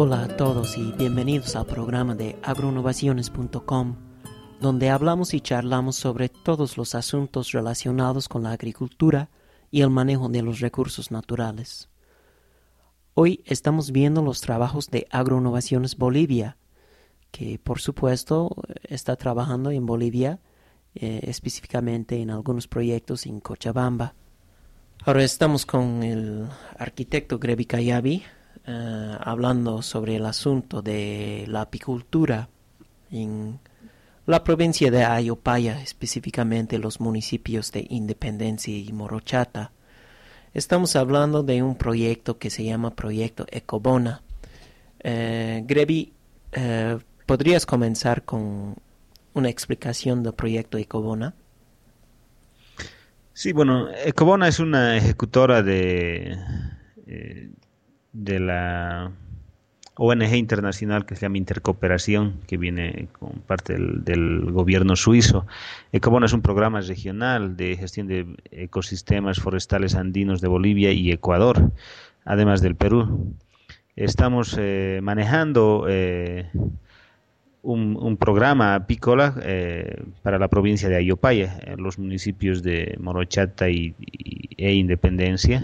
Hola a todos y bienvenidos al programa de agroinnovaciones.com, donde hablamos y charlamos sobre todos los asuntos relacionados con la agricultura y el manejo de los recursos naturales. Hoy estamos viendo los trabajos de Agroinnovaciones Bolivia, que por supuesto está trabajando en Bolivia, eh, específicamente en algunos proyectos en Cochabamba. Ahora estamos con el arquitecto Grevi Kayabi, eh, hablando sobre el asunto de la apicultura en la provincia de Ayopaya, específicamente los municipios de Independencia y Morochata. Estamos hablando de un proyecto que se llama Proyecto Ecobona. Eh, Grevi, eh, ¿podrías comenzar con una explicación del proyecto Ecobona? Sí, bueno, Ecobona es una ejecutora de, eh, de la ONG internacional que se llama Intercooperación, que viene con parte del, gobierno suizo. Ecobona es un programa regional de gestión de ecosistemas forestales andinos de Bolivia y Ecuador, además del Perú. Estamos eh, manejando eh, un, programa apícola eh, para la provincia de Ayopaya, en los municipios de Morochata y, e Independencia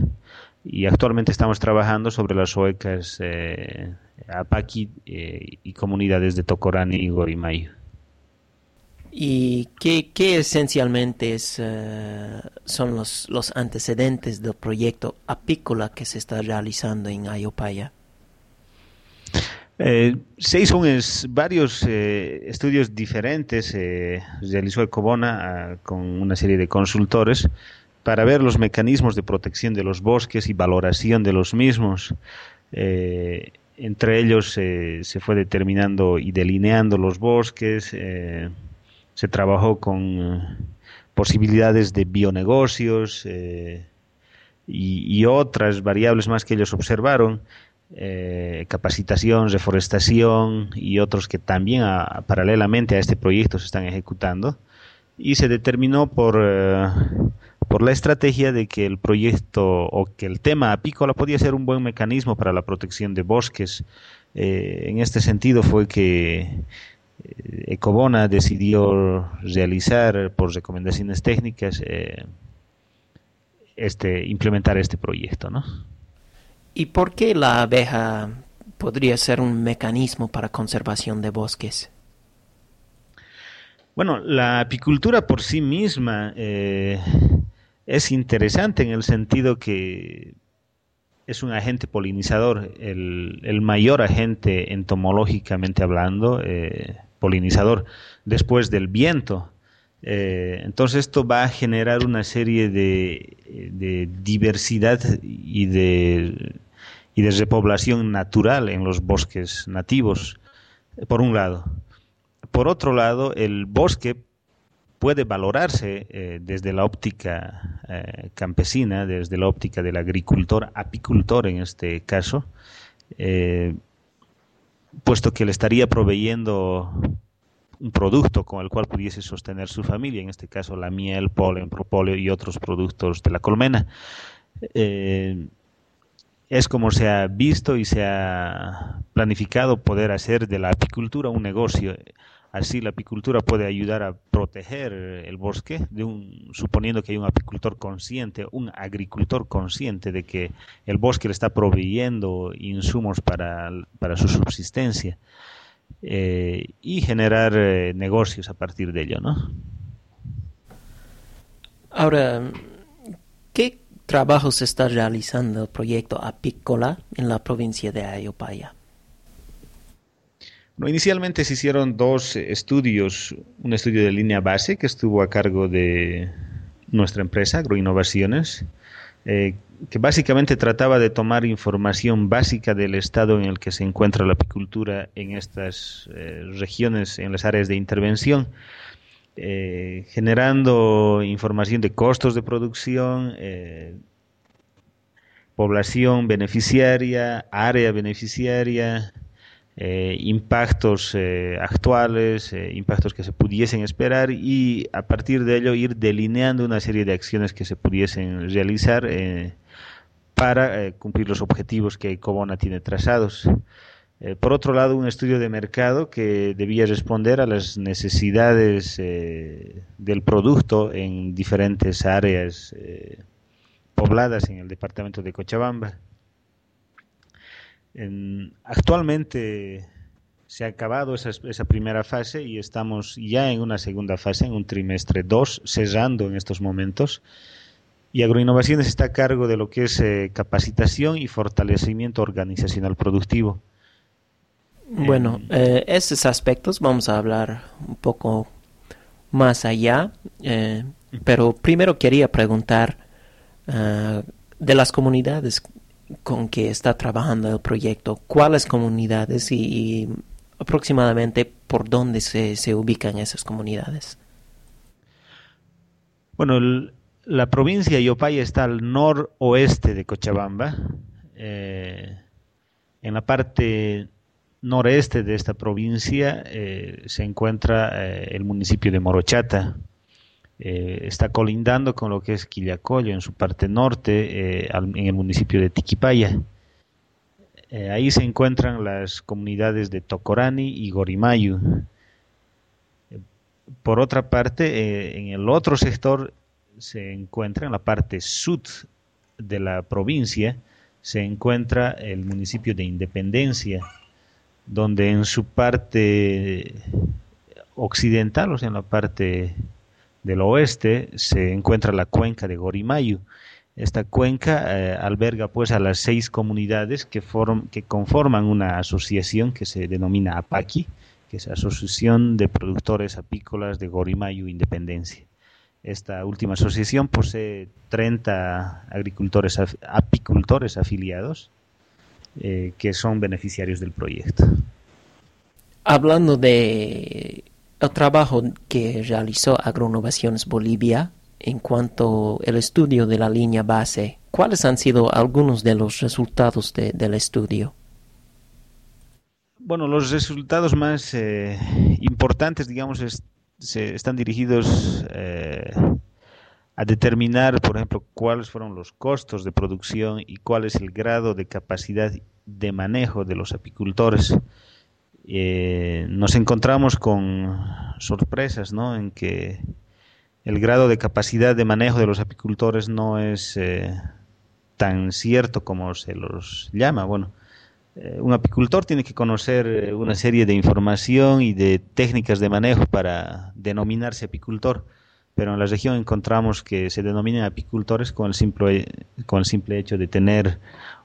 y actualmente estamos trabajando sobre las huecas eh, Apaki eh, y comunidades de Tocorani y Gorimayo. ¿Y qué, esencialmente es, eh, son los, los antecedentes del proyecto apícola que se está realizando en Ayopaya? Se hizo varios estudios diferentes, realizó Ecobona ah, con una serie de consultores para ver los mecanismos de protección de los bosques y valoración de los mismos. Eh, entre ellos eh, se fue determinando y delineando los bosques, eh, se trabajó con posibilidades de bionegocios y, otras variables más que ellos observaron, capacitación, reforestación y otros que también paralelamente a este proyecto se están ejecutando. Y se determinó por por la estrategia de que el proyecto o que el tema apícola podía ser un buen mecanismo para la protección de bosques. Eh, en este sentido fue que eh, Ecobona decidió realizar por recomendaciones técnicas eh, este implementar este proyecto, ¿no? ¿Y por qué la abeja podría ser un mecanismo para conservación de bosques? Bueno, la apicultura por sí misma es interesante en el sentido que es un agente polinizador, el, mayor agente entomológicamente hablando, eh, polinizador, después del viento. Eh, entonces esto va a generar una serie de, diversidad y de, y de repoblación natural en los bosques nativos, por un lado. Por otro lado, el bosque puede valorarse eh, desde la óptica eh, campesina, desde la óptica del agricultor, apicultor en este caso, eh, puesto que le estaría proveyendo un producto con el cual pudiese sostener su familia, en este caso la miel, polen, propóleo y otros productos de la colmena. Es como se ha visto y se ha planificado poder hacer de la apicultura un negocio Así la apicultura puede ayudar a proteger el bosque, de un, suponiendo que hay un apicultor consciente, un agricultor consciente de que el bosque le está proveyendo insumos para, su subsistencia eh, y generar eh, negocios a partir de ello, ¿no? Ahora, ¿qué trabajo se está realizando el proyecto apícola en la provincia de Ayopaya? inicialmente se hicieron dos estudios, un estudio de línea base que estuvo a cargo de nuestra empresa, Agroinnovaciones, eh, que básicamente trataba de tomar información básica del estado en el que se encuentra la apicultura en estas eh, regiones, en las áreas de intervención, eh, generando información de costos de producción, población beneficiaria, área beneficiaria, eh, impactos eh, actuales, eh, impactos que se pudiesen esperar y a partir de ello ir delineando una serie de acciones que se pudiesen realizar para cumplir los objetivos que Cobona tiene trazados. Por otro lado, un estudio de mercado que debía responder a las necesidades del producto en diferentes áreas pobladas en el departamento de Cochabamba actualmente se ha acabado esa, primera fase y estamos ya en una segunda fase, en un trimestre 2, cesando en estos momentos. Y Agroinnovaciones está a cargo de lo que es eh, capacitación y fortalecimiento organizacional productivo. Bueno, eh, esos aspectos vamos a hablar un poco más allá, eh, pero primero quería preguntar de las comunidades con que está trabajando el proyecto, cuáles comunidades y, aproximadamente por dónde se, se, ubican esas comunidades. Bueno, la provincia de Yopaya está al noroeste de Cochabamba. Eh, en la parte noreste de esta provincia eh, se encuentra eh, el municipio de Morochata, eh, está colindando con lo que es Quillacollo en su parte norte, en el municipio de Tiquipaya. Ahí se encuentran las comunidades de Tocorani y Gorimayu. Por otra parte, en el otro sector se encuentra, en la parte sur de la provincia, se encuentra el municipio de Independencia, donde en su parte occidental, o sea, en la parte del oeste se encuentra la cuenca de Gorimayu. Esta cuenca eh, alberga pues a las seis comunidades que, conforman una asociación que se denomina APAQui, que es Asociación de Productores Apícolas de Gorimayu Independencia. Esta última asociación posee 30 agricultores apicultores afiliados eh, que son beneficiarios del proyecto. Hablando de el trabajo que realizó Agroinnovaciones Bolivia en cuanto al estudio de la línea base, ¿cuáles han sido algunos de los resultados del estudio? Bueno, los resultados más eh, importantes, digamos, se están dirigidos eh, a determinar, por ejemplo, cuáles fueron los costos de producción y cuál es el grado de capacidad de manejo de los apicultores eh, nos encontramos con sorpresas, ¿no? En que el grado de capacidad de manejo de los apicultores no es eh, tan cierto como se los llama. Bueno, eh, un apicultor tiene que conocer una serie de información y de técnicas de manejo para denominarse apicultor, pero en la región encontramos que se denominan apicultores con el simple, con el simple hecho de tener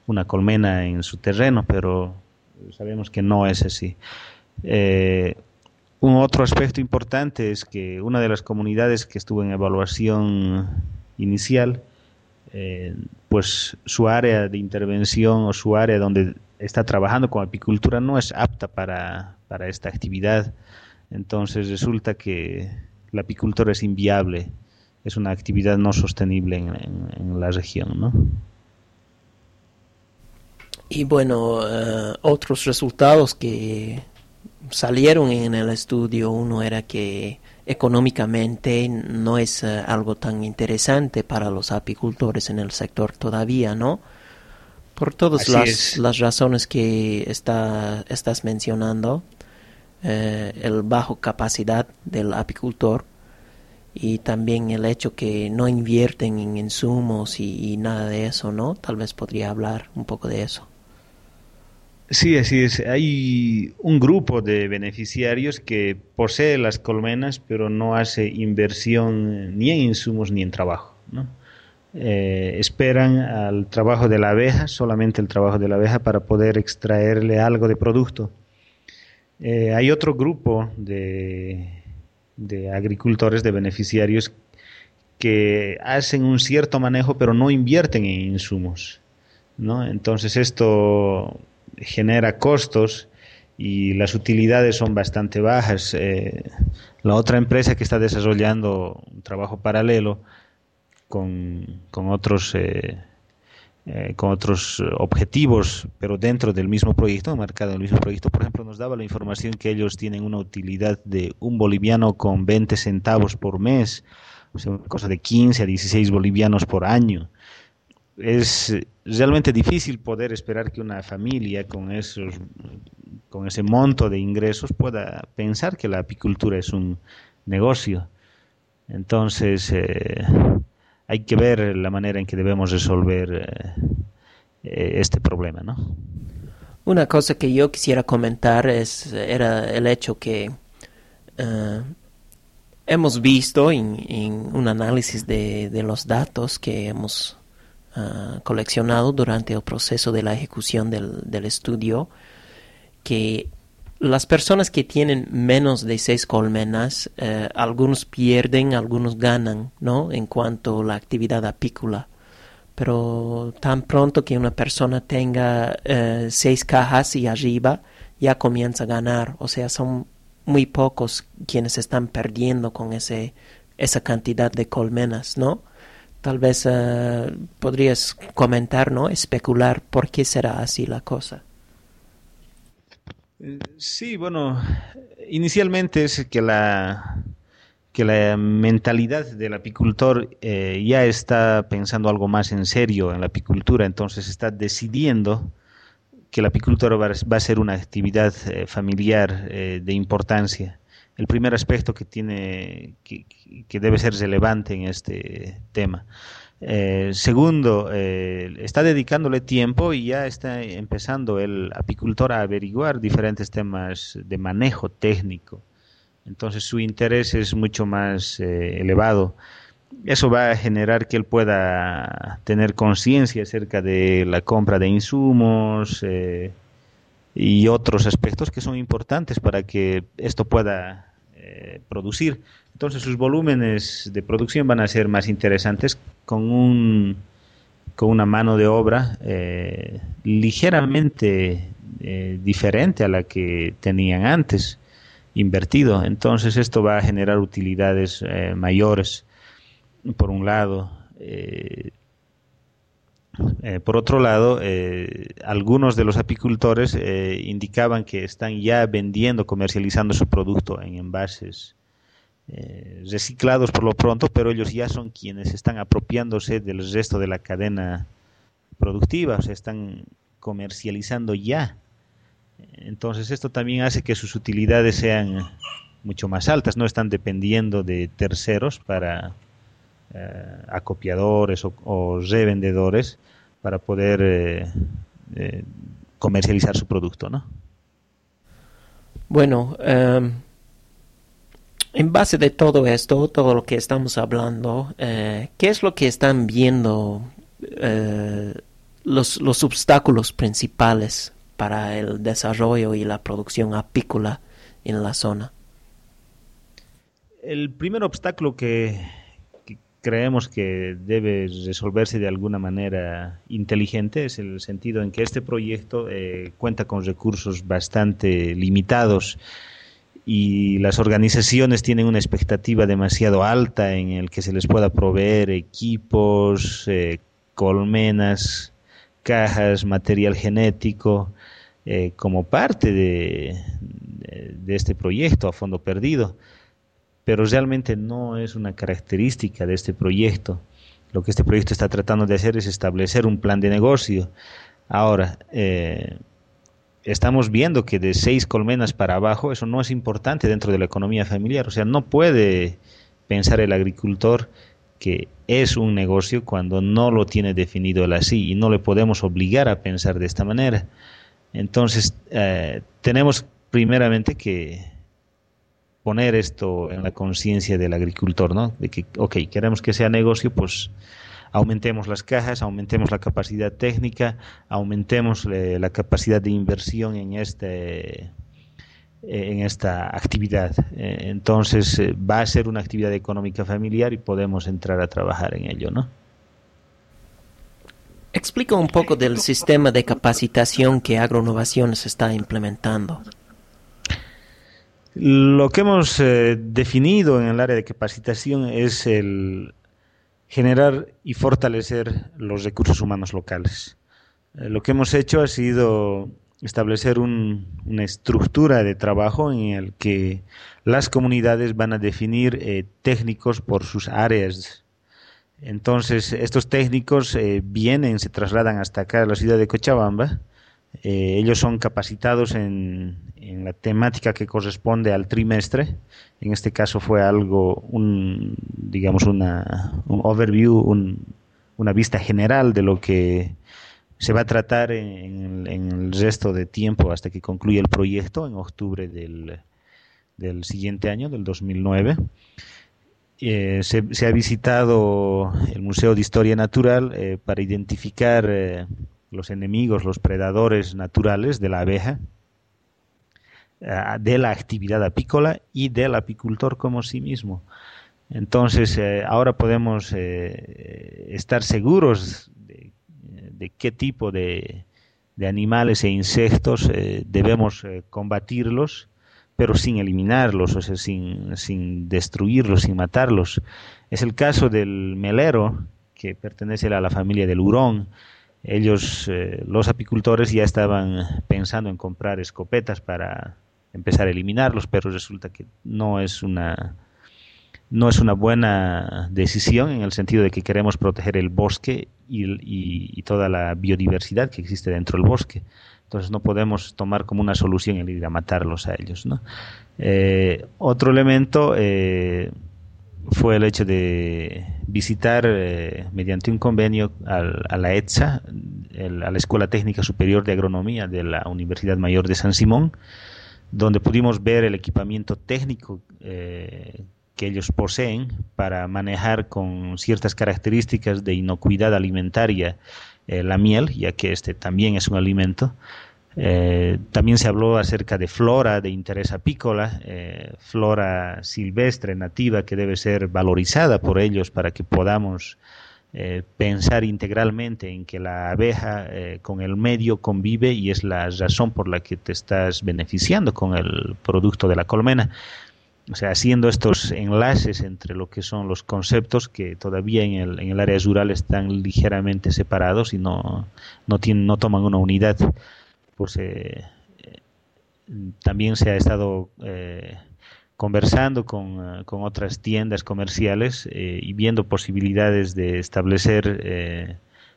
una colmena en su terreno, pero sabemos que no es así. Eh, un otro aspecto importante es que una de las comunidades que estuvo en evaluación inicial, eh, pues su área de intervención o su área donde está trabajando con apicultura no es apta para, esta actividad. Entonces resulta que la apicultura es inviable, es una actividad no sostenible en, en la región, ¿no? Y bueno, eh, otros resultados que salieron en el estudio, uno era que económicamente no es eh, algo tan interesante para los apicultores en el sector todavía, ¿no? Por todas las, las, razones que está, estás mencionando, eh, el bajo capacidad del apicultor y también el hecho que no invierten en insumos y nada de eso, ¿no? Tal vez podría hablar un poco de eso. Sí, así es. Hay un grupo de beneficiarios que posee las colmenas, pero no hace inversión ni en insumos ni en trabajo. Eh, esperan al trabajo de la abeja, solamente el trabajo de la abeja, para poder extraerle algo de producto. Eh, hay otro grupo de, agricultores, de beneficiarios, que hacen un cierto manejo, pero no invierten en insumos. ¿no? Entonces esto genera costos y las utilidades son bastante bajas. Eh, la otra empresa que está desarrollando un trabajo paralelo con, otros eh, eh, con otros objetivos, pero dentro del mismo proyecto, marcado en el mismo proyecto, por ejemplo, nos daba la información que ellos tienen una utilidad de un boliviano con 20 centavos por mes, o sea, una cosa de 15 a 16 bolivianos por año. Es realmente difícil poder esperar que una familia con esos con ese monto de ingresos pueda pensar que la apicultura es un negocio. Entonces, eh, hay que ver la manera en que debemos resolver eh, eh, este problema, ¿no? Una cosa que yo quisiera comentar es era el hecho que hemos visto en, un análisis de, los datos que hemos coleccionado durante el proceso de la ejecución del estudio que las personas que tienen menos de seis colmenas, eh, algunos pierden, algunos ganan, ¿no? En cuanto a la actividad apícola. Pero tan pronto que una persona tenga eh, seis cajas y arriba, ya comienza a ganar. O sea, son muy pocos quienes están perdiendo con ese, esa cantidad de colmenas, ¿no? Tal vez eh, podrías comentar, ¿no? Especular por qué será así la cosa. Sí, bueno, inicialmente es que la, que la mentalidad del apicultor eh, ya está pensando algo más en serio en la apicultura, entonces está decidiendo que la apicultura va, a ser una actividad eh, familiar eh, de importancia. El primer aspecto que tiene que debe ser relevante en este tema. Eh, segundo, eh, está dedicándole tiempo y ya está empezando el apicultor a averiguar diferentes temas de manejo técnico. Entonces su interés es mucho más eh, elevado. Eso va a generar que él pueda tener conciencia acerca de la compra de insumos y otros aspectos que son importantes para que esto pueda producir. Entonces sus volúmenes de producción van a ser más interesantes con, un, con una mano de obra eh, ligeramente eh, diferente a la que tenían antes invertido. Entonces esto va a generar utilidades eh, mayores, por un lado. Por otro lado, algunos de los apicultores indicaban que están ya vendiendo, comercializando su producto en envases eh, reciclados por lo pronto, pero ellos ya son quienes están apropiándose del resto de la cadena productiva, o sea, están comercializando ya. Entonces esto también hace que sus utilidades sean mucho más altas, no están dependiendo de terceros para eh, acopiadores o, revendedores para poder eh, comercializar su producto, ¿no? Bueno, em, en base de todo esto, todo lo que estamos hablando, eh, ¿qué es lo que están viendo eh, los, los, obstáculos principales para el desarrollo y la producción apícola en la zona? El primer obstáculo que, creemos que debe resolverse de alguna manera inteligente es el sentido en que este proyecto eh, cuenta con recursos bastante limitados y las organizaciones tienen una expectativa demasiado alta en el que se les pueda proveer equipos, eh, colmenas, cajas, material genético, eh, como parte de, de, este proyecto a fondo perdido. Pero realmente no es una característica de este proyecto. Lo que este proyecto está tratando de hacer es establecer un plan de negocio. Ahora, eh, estamos viendo que de seis colmenas para abajo eso no es importante dentro de la economía familiar. O sea, no puede pensar el agricultor que es un negocio cuando no lo tiene definido él así y no le podemos obligar a pensar de esta manera. Entonces, eh, tenemos primeramente que poner esto en la conciencia del agricultor, ¿no? De que, ok, queremos que sea negocio, pues aumentemos las cajas, aumentemos la capacidad técnica, aumentemos eh, la capacidad de inversión en este eh, en esta actividad. Eh, entonces va a ser una actividad económica familiar y podemos entrar a trabajar en ello, ¿no? Explica un poco del sistema de capacitación que Agroinnovaciones está implementando. Lo que hemos definido en el área de capacitación es el, generar y fortalecer los recursos humanos locales. Eh, lo que hemos hecho ha sido establecer una estructura de trabajo en el que las comunidades van a definir eh, técnicos por sus áreas. Entonces, estos técnicos eh, vienen, se trasladan hasta acá a la ciudad de Cochabamba. Ellos son capacitados en, en, la temática que corresponde al trimestre. En este caso fue algo, un, digamos, una, un overview, una vista general de lo que se va a tratar en, el resto de tiempo hasta que concluya el proyecto en octubre del, del siguiente año, del 2009. Eh, se, ha visitado el Museo de Historia Natural eh, para identificar eh, los enemigos, los predadores naturales de la abeja, de la actividad apícola y del apicultor como sí mismo. Entonces, ahora podemos estar seguros de qué tipo de, animales e insectos eh, debemos eh, combatirlos, pero sin eliminarlos, o sea, sin, sin destruirlos, sin matarlos. Es el caso del melero, que pertenece a la familia del hurón. Ellos, eh, los apicultores, ya estaban pensando en comprar escopetas para empezar a eliminarlos, pero resulta que no es una no es una buena decisión en el sentido de que queremos proteger el bosque y, toda la biodiversidad que existe dentro del bosque. Entonces no podemos tomar como una solución el ir a matarlos a ellos. Eh, otro elemento eh, fue el hecho de visitar eh, mediante un convenio a la ETSA, a la Escuela Técnica Superior de Agronomía de la Universidad Mayor de San Simón, donde pudimos ver el equipamiento técnico que ellos poseen para manejar con ciertas características de inocuidad alimentaria eh, la miel, ya que este también es un alimento. Eh, también se habló acerca de flora de interés apícola, eh, flora silvestre, nativa, que debe ser valorizada por ellos para que podamos pensar integralmente en que la abeja con el medio convive y es la razón por la que te estás beneficiando con el producto de la colmena. O sea, haciendo estos enlaces entre lo que son los conceptos que todavía en el, en el área rural están ligeramente separados y no, no, tienen, no toman una unidad, pues eh, también se ha estado eh, conversando con, con, otras tiendas comerciales eh, y viendo posibilidades de establecer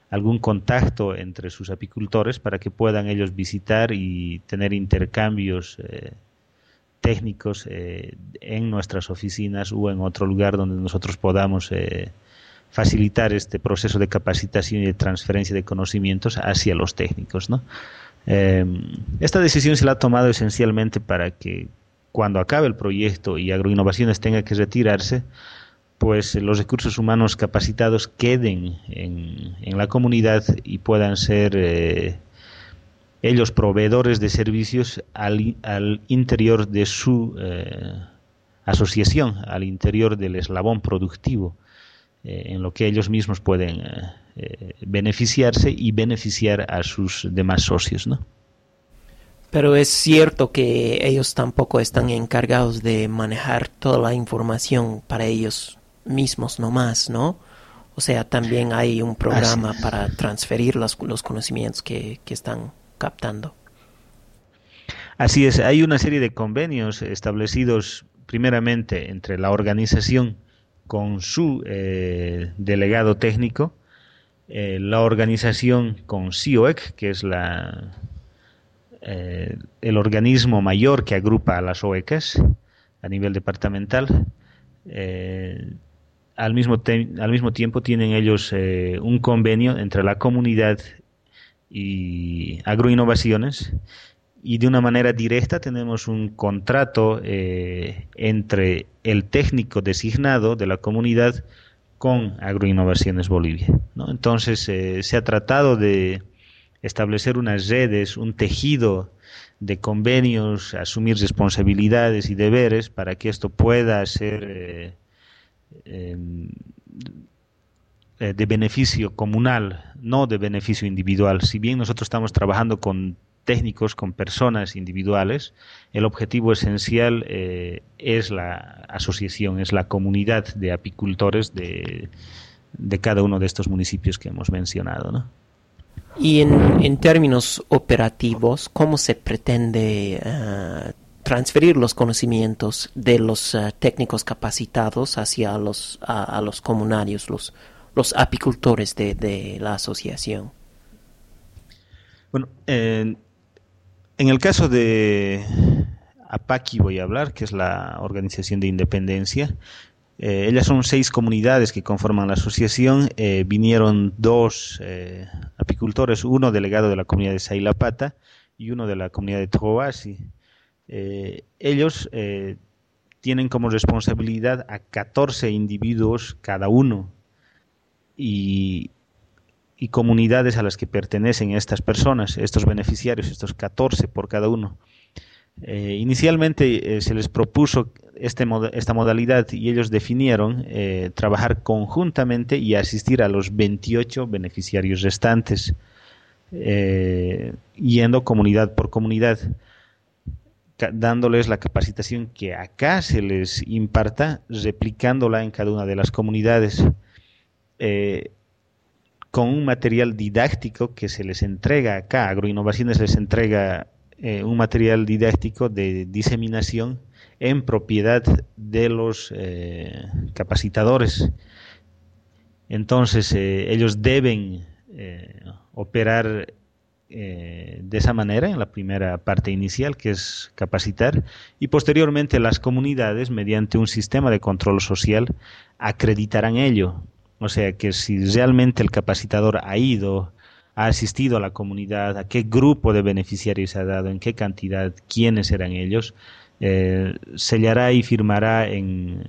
algún contacto entre sus apicultores para que puedan ellos visitar y tener intercambios técnicos eh, en nuestras oficinas o en otro lugar donde nosotros podamos eh, facilitar este proceso de capacitación y de transferencia de conocimientos hacia los técnicos. Em, esta decisión se la ha tomado esencialmente para que cuando acabe el proyecto y Agroinnovaciones tenga que retirarse, pues los recursos humanos capacitados queden en, la comunidad y puedan ser eh, ellos proveedores de servicios al, al interior de su eh, asociación, al interior del eslabón productivo, eh, en lo que ellos mismos pueden eh, beneficiarse y beneficiar a sus demás socios, ¿no? Pero es cierto que ellos tampoco están encargados de manejar toda la información para ellos mismos nomás, ¿no? O sea, también hay un programa para transferir los, los conocimientos que, que están captando. Así es, hay una serie de convenios establecidos primeramente entre la organización con su eh, delegado técnico, eh, la organización con CIOEC, que es eh, el organismo mayor que agrupa a las OECAS a nivel departamental. al, mismo al mismo tiempo tienen ellos un convenio entre la comunidad y agroinnovaciones y de una manera directa tenemos un contrato eh, entre el técnico designado de la comunidad con Agroinnovaciones Bolivia. Entonces eh, se ha tratado de establecer unas redes, un tejido de convenios, asumir responsabilidades y deberes para que esto pueda ser eh, em, de beneficio comunal, no de beneficio individual. Si bien nosotros estamos trabajando con técnicos, con personas individuales, el objetivo esencial eh, es la asociación, es la comunidad de apicultores de, de cada uno de estos municipios que hemos mencionado. ¿no? Y en, términos operativos, ¿cómo se pretende eh, transferir los conocimientos de los eh, técnicos capacitados hacia los, a, los comunarios, los, los apicultores de, la asociación? Bueno, en el caso de APACI voy a hablar, que es la organización de independencia. Eh, ellas son seis comunidades que conforman la asociación. Eh, vinieron dos eh, apicultores, uno delegado de la comunidad de Sailapata y uno de la comunidad de Troasi. ellos tienen como responsabilidad a 14 individuos cada uno y, y comunidades a las que pertenecen estas personas, estos beneficiarios, estos 14 por cada uno. Eh, inicialmente eh, se les propuso este, esta modalidad y ellos definieron eh, trabajar conjuntamente y asistir a los 28 beneficiarios restantes, yendo comunidad por comunidad, dándoles la capacitación que acá se les imparta, replicándola en cada una de las comunidades con un material didáctico que se les entrega acá. Agroinnovaciones les entrega eh, un material didáctico de diseminación en propiedad de los eh, capacitadores. Entonces, eh, ellos deben operar de esa manera en la primera parte inicial, que es capacitar, y posteriormente las comunidades, mediante un sistema de control social, acreditarán ello. O sea que si realmente el capacitador ha ido ha asistido a la comunidad, a qué grupo de beneficiarios ha dado, en qué cantidad, quiénes eran ellos, eh, sellará y firmará en,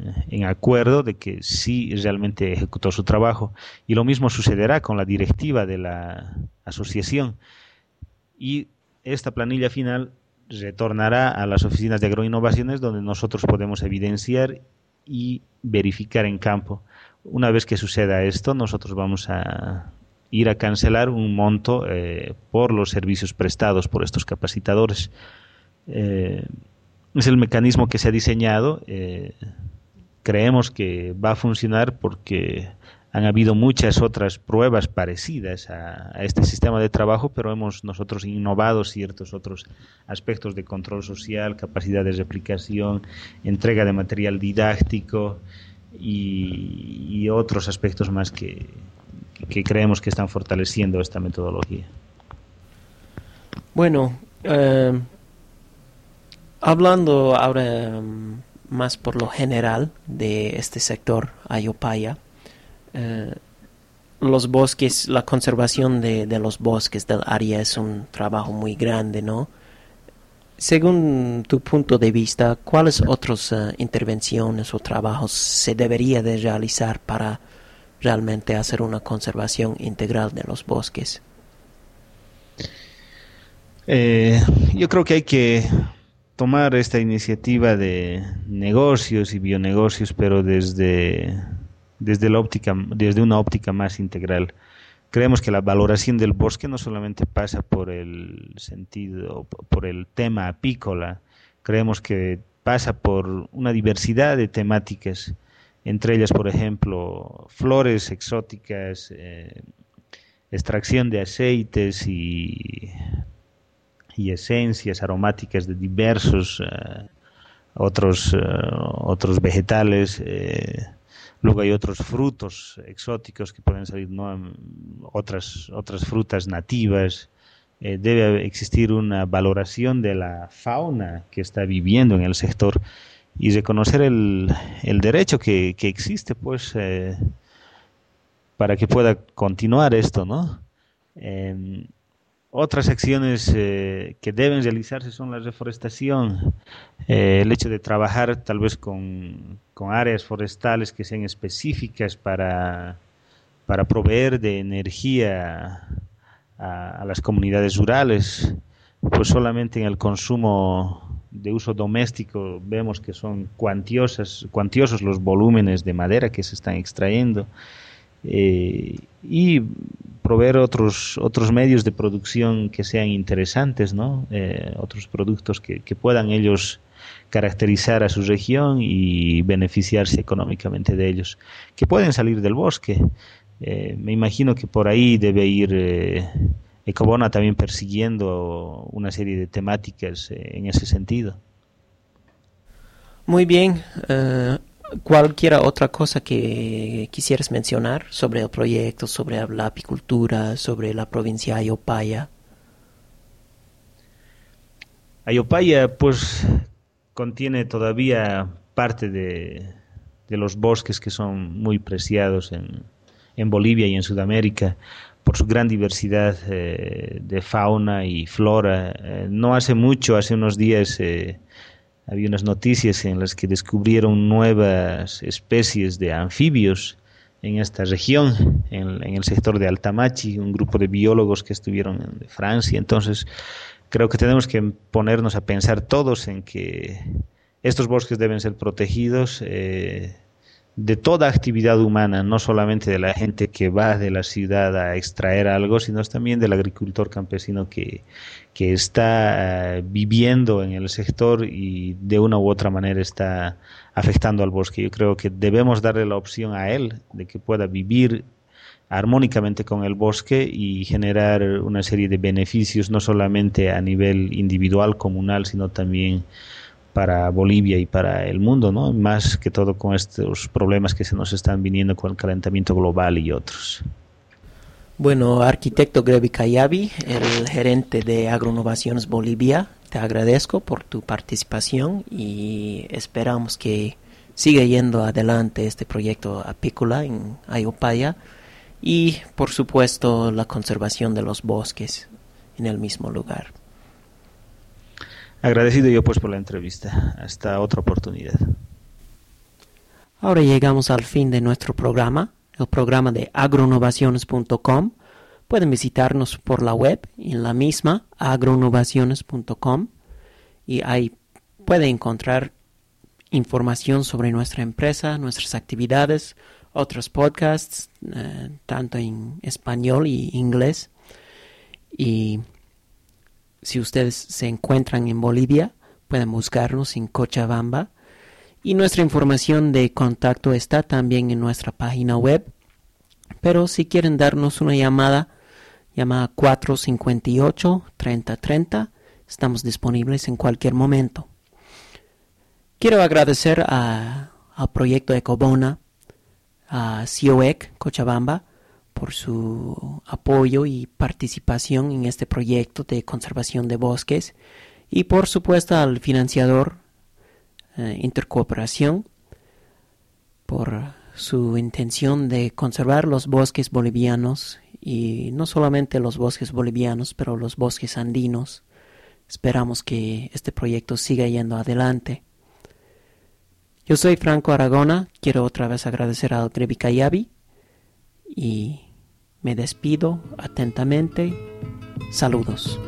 acuerdo de que sí realmente ejecutó su trabajo. Y lo mismo sucederá con la directiva de la asociación. Y esta planilla final retornará a las oficinas de agroinnovaciones donde nosotros podemos evidenciar y verificar en campo. Una vez que suceda esto, nosotros vamos a ir a cancelar un monto eh, por los servicios prestados por estos capacitadores. Eh, es el mecanismo que se ha diseñado. Eh, creemos que va a funcionar porque han habido muchas otras pruebas parecidas a, este sistema de trabajo, pero hemos nosotros innovado ciertos otros aspectos de control social, capacidad de replicación, entrega de material didáctico y otros aspectos más que, creemos que están fortaleciendo esta metodología. Bueno, eh, hablando ahora mm, más por lo general de este sector Ayopaya, eh, los bosques, la conservación de, los bosques del área es un trabajo muy grande, ¿no? Según tu punto de vista, ¿cuáles otras eh, intervenciones o trabajos se debería de realizar para realmente hacer una conservación integral de los bosques? Eh, yo creo que hay que tomar esta iniciativa de negocios y bionegocios, pero desde, desde, la óptica, desde una óptica más integral. Creemos que la valoración del bosque no solamente pasa por el sentido, por el tema apícola, creemos que pasa por una diversidad de temáticas entre ellas, por ejemplo, flores exóticas, eh, extracción de aceites y, esencias aromáticas de diversos eh, otros, eh, otros vegetales. Luego hay otros frutos exóticos que pueden salir, ¿no? otras, otras frutas nativas. debe existir una valoración de la fauna que está viviendo en el sector y reconocer el, el derecho que, que, existe, pues, eh, para que pueda continuar esto, ¿no? Otras acciones eh, que deben realizarse son la reforestación, eh, el hecho de trabajar tal vez con, con áreas forestales que sean específicas para, para proveer de energía a, a las comunidades rurales, pues solamente en el consumo de uso doméstico vemos que son cuantiosas, cuantiosos los volúmenes de madera que se están extrayendo eh, y proveer otros, otros medios de producción que sean interesantes, ¿no? Eh, otros productos que, puedan ellos caracterizar a su región y beneficiarse económicamente de ellos, que pueden salir del bosque. Eh, me imagino que por ahí debe ir Ecobona también persiguiendo una serie de temáticas en ese sentido. Muy bien. Cualquier otra cosa que quisieras mencionar sobre el proyecto, sobre la apicultura, sobre la provincia de Ayopaya. Ayopaya, pues, contiene todavía parte de, los bosques que son muy preciados en, en, Bolivia y en Sudamérica por su gran diversidad eh, de fauna y flora. Eh, no hace mucho, hace unos días, eh, había unas noticias en las que descubrieron nuevas especies de anfibios en esta región, en, el sector de Altamachi, un grupo de biólogos que estuvieron en Francia. Entonces, creo que tenemos que ponernos a pensar todos en que estos bosques deben ser protegidos eh, de toda actividad humana, no solamente de la gente que va de la ciudad a extraer algo, sino también del agricultor campesino que, que está eh, viviendo en el sector y de una u otra manera está afectando al bosque. Yo creo que debemos darle la opción a él de que pueda vivir armónicamente con el bosque y generar una serie de beneficios no solamente a nivel individual, comunal, sino también para Bolivia y para el mundo, ¿no? Más que todo con estos problemas que se nos están viniendo con el calentamiento global y otros. Bueno, arquitecto Grevi Cayabi, el gerente de Agroinnovaciones Bolivia, te agradezco por tu participación y esperamos que siga yendo adelante este proyecto apícola en Ayopaya y por supuesto la conservación de los bosques en el mismo lugar. Agradecido yo pues por la entrevista. Hasta otra oportunidad. Ahora llegamos al fin de nuestro programa, el programa de agroinnovaciones.com. Pueden visitarnos por la web en la misma agroinnovaciones.com y ahí pueden encontrar información sobre nuestra empresa, nuestras actividades, otros podcasts, eh, tanto en español y inglés. Y si ustedes se encuentran en Bolivia, pueden buscarnos en Cochabamba. Y nuestra información de contacto está también en nuestra página web. Pero si quieren darnos una llamada, llamada 458-3030, estamos disponibles en cualquier momento. Quiero agradecer a, al proyecto Ecobona a CIOEC Cochabamba por su apoyo y participación en este proyecto de conservación de bosques y por supuesto al financiador eh, Intercooperación por su intención de conservar los bosques bolivianos y no solamente los bosques bolivianos, pero los bosques andinos. Esperamos que este proyecto siga yendo adelante. Yo soy Franco Aragona, quiero otra vez agradecer a Grevi Kayabi y me despido atentamente. Saludos.